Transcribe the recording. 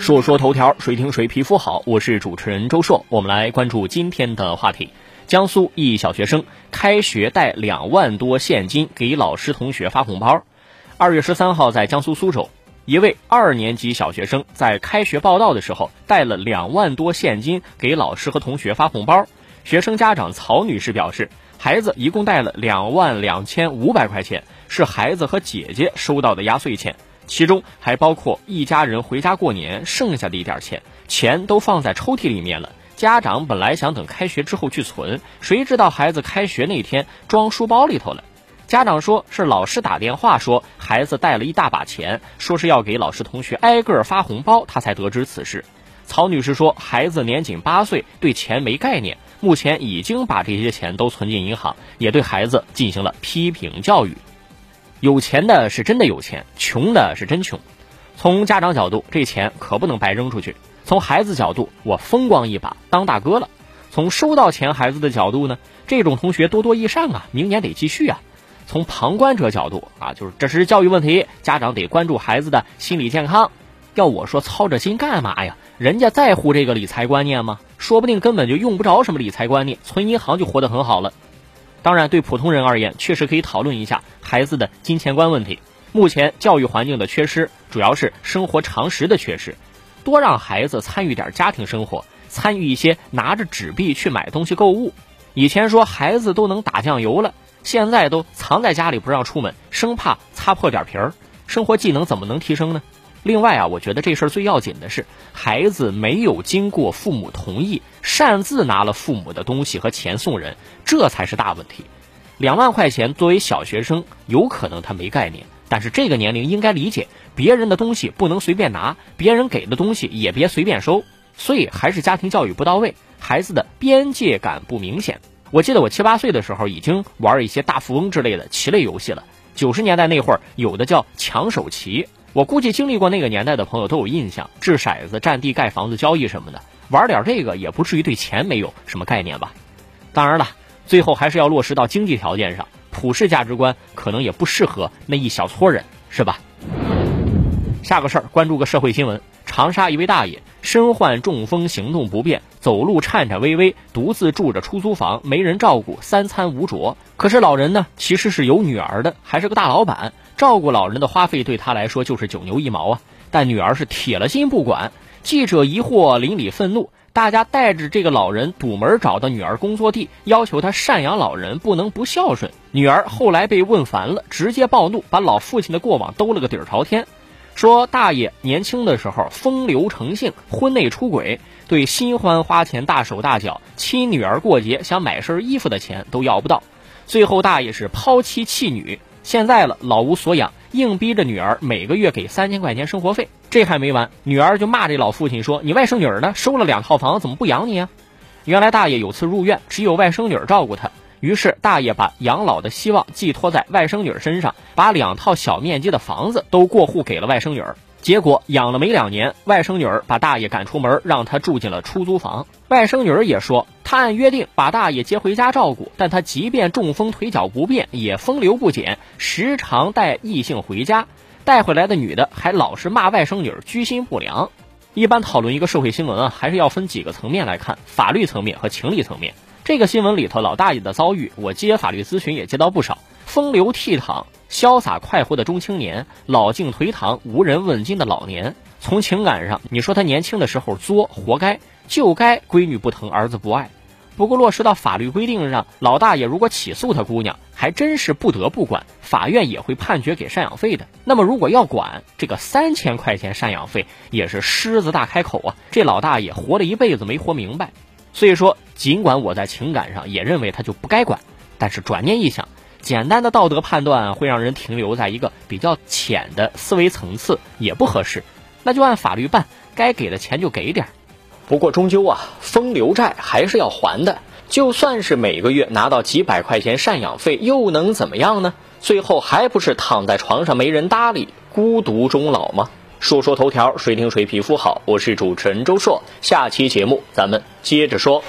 说说头条，谁听谁皮肤好。我是主持人周硕，我们来关注今天的话题。江苏一小学生开学带两万多现金给老师同学发红包。二月十三号，在江苏苏州，一位二年级小学生在开学报到的时候带了两万多现金给老师和同学发红包。学生家长曹女士表示，孩子一共带了两万两千五百块钱，是孩子和姐姐收到的压岁钱。其中还包括一家人回家过年剩下的一点钱，钱都放在抽屉里面了。家长本来想等开学之后去存，谁知道孩子开学那天装书包里头了。家长说是老师打电话说孩子带了一大把钱，说是要给老师同学挨个发红包，他才得知此事。曹女士说，孩子年仅八岁，对钱没概念，目前已经把这些钱都存进银行，也对孩子进行了批评教育。有钱的是真的有钱，穷的是真穷。从家长角度，这钱可不能白扔出去；从孩子角度，我风光一把，当大哥了。从收到钱孩子的角度呢，这种同学多多益善啊，明年得继续啊。从旁观者角度啊，就是这是教育问题，家长得关注孩子的心理健康。要我说，操这心干嘛呀？人家在乎这个理财观念吗？说不定根本就用不着什么理财观念，存银行就活得很好了。当然，对普通人而言，确实可以讨论一下孩子的金钱观问题。目前教育环境的缺失，主要是生活常识的缺失。多让孩子参与点家庭生活，参与一些拿着纸币去买东西购物。以前说孩子都能打酱油了，现在都藏在家里不让出门，生怕擦破点皮儿。生活技能怎么能提升呢？另外啊，我觉得这事儿最要紧的是，孩子没有经过父母同意，擅自拿了父母的东西和钱送人，这才是大问题。两万块钱作为小学生，有可能他没概念，但是这个年龄应该理解，别人的东西不能随便拿，别人给的东西也别随便收。所以还是家庭教育不到位，孩子的边界感不明显。我记得我七八岁的时候，已经玩一些大富翁之类的棋类游戏了。九十年代那会儿，有的叫抢手棋。我估计经历过那个年代的朋友都有印象，掷骰子、占地、盖房子、交易什么的，玩点这个也不至于对钱没有什么概念吧？当然了，最后还是要落实到经济条件上，普世价值观可能也不适合那一小撮人，是吧？下个事儿，关注个社会新闻：长沙一位大爷身患中风，行动不便，走路颤颤巍巍，独自住着出租房，没人照顾，三餐无着。可是老人呢，其实是有女儿的，还是个大老板。照顾老人的花费对他来说就是九牛一毛啊，但女儿是铁了心不管。记者疑惑，邻里愤怒，大家带着这个老人堵门找到女儿工作地，要求他赡养老人，不能不孝顺。女儿后来被问烦了，直接暴怒，把老父亲的过往兜了个底儿朝天，说大爷年轻的时候风流成性，婚内出轨，对新欢花钱大手大脚，亲女儿过节想买身衣服的钱都要不到，最后大爷是抛妻弃女。现在了，老无所养，硬逼着女儿每个月给三千块钱生活费。这还没完，女儿就骂这老父亲说：“你外甥女儿呢？收了两套房，怎么不养你啊？”原来大爷有次入院，只有外甥女儿照顾他，于是大爷把养老的希望寄托在外甥女儿身上，把两套小面积的房子都过户给了外甥女儿。结果养了没两年，外甥女儿把大爷赶出门，让他住进了出租房。外甥女儿也说，他按约定把大爷接回家照顾，但他即便中风腿脚不便，也风流不减，时常带异性回家。带回来的女的还老是骂外甥女儿居心不良。一般讨论一个社会新闻啊，还是要分几个层面来看：法律层面和情理层面。这个新闻里头老大爷的遭遇，我接法律咨询也接到不少。风流倜傥、潇洒快活的中青年，老境颓唐、无人问津的老年。从情感上，你说他年轻的时候作，活该，就该闺女不疼，儿子不爱。不过落实到法律规定上，老大爷如果起诉他姑娘，还真是不得不管，法院也会判决给赡养费的。那么如果要管这个三千块钱赡养费，也是狮子大开口啊！这老大爷活了一辈子没活明白。所以说，尽管我在情感上也认为他就不该管，但是转念一想。简单的道德判断会让人停留在一个比较浅的思维层次，也不合适。那就按法律办，该给的钱就给点儿。不过终究啊，风流债还是要还的。就算是每个月拿到几百块钱赡养费，又能怎么样呢？最后还不是躺在床上没人搭理，孤独终老吗？说说头条，谁听谁皮肤好。我是主持人周硕，下期节目咱们接着说。